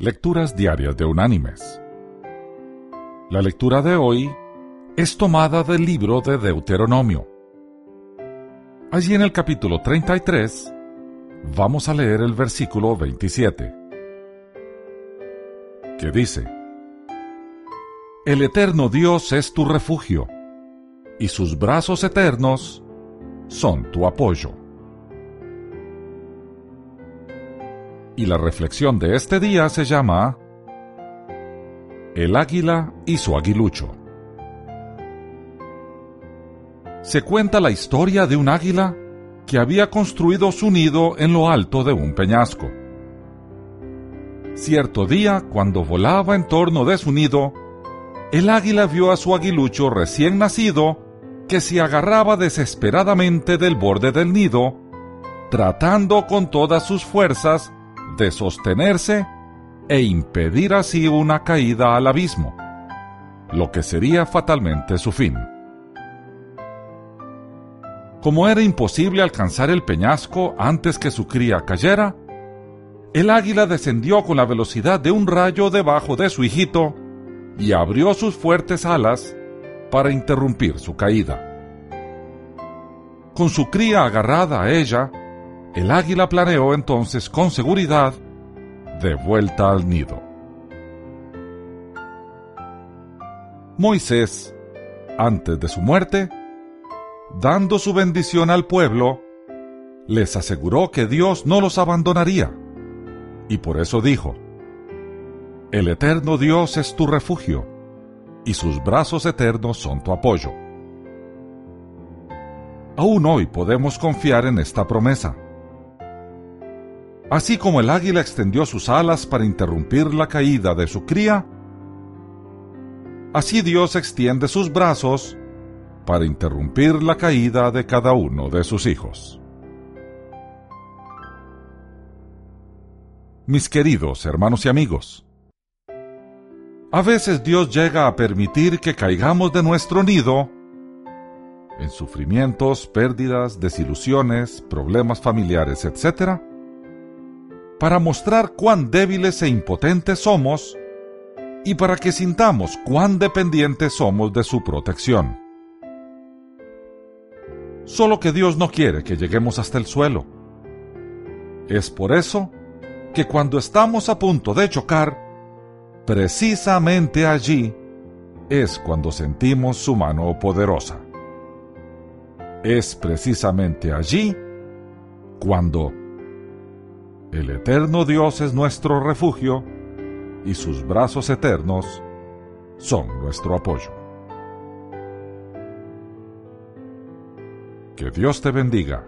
Lecturas Diarias de Unánimes. La lectura de hoy es tomada del libro de Deuteronomio. Allí en el capítulo 33 vamos a leer el versículo 27, que dice, El eterno Dios es tu refugio, y sus brazos eternos son tu apoyo. Y la reflexión de este día se llama El águila y su aguilucho. Se cuenta la historia de un águila que había construido su nido en lo alto de un peñasco. Cierto día, cuando volaba en torno de su nido, el águila vio a su aguilucho recién nacido que se agarraba desesperadamente del borde del nido, tratando con todas sus fuerzas de sostenerse e impedir así una caída al abismo, lo que sería fatalmente su fin. Como era imposible alcanzar el peñasco antes que su cría cayera, el águila descendió con la velocidad de un rayo debajo de su hijito y abrió sus fuertes alas para interrumpir su caída. Con su cría agarrada a ella, el águila planeó entonces con seguridad de vuelta al nido. Moisés, antes de su muerte, dando su bendición al pueblo, les aseguró que Dios no los abandonaría. Y por eso dijo, El eterno Dios es tu refugio, y sus brazos eternos son tu apoyo. Aún hoy podemos confiar en esta promesa Así como el águila extendió sus alas para interrumpir la caída de su cría, así Dios extiende sus brazos para interrumpir la caída de cada uno de sus hijos. Mis queridos hermanos y amigos, a veces Dios llega a permitir que caigamos de nuestro nido en sufrimientos, pérdidas, desilusiones, problemas familiares, etc., para mostrar cuán débiles e impotentes somos y para que sintamos cuán dependientes somos de su protección. Solo que Dios no quiere que lleguemos hasta el suelo. Es por eso que cuando estamos a punto de chocar, precisamente allí es cuando sentimos su mano poderosa. Es precisamente allí cuando el eterno Dios es nuestro refugio y sus brazos eternos son nuestro apoyo. Que Dios te bendiga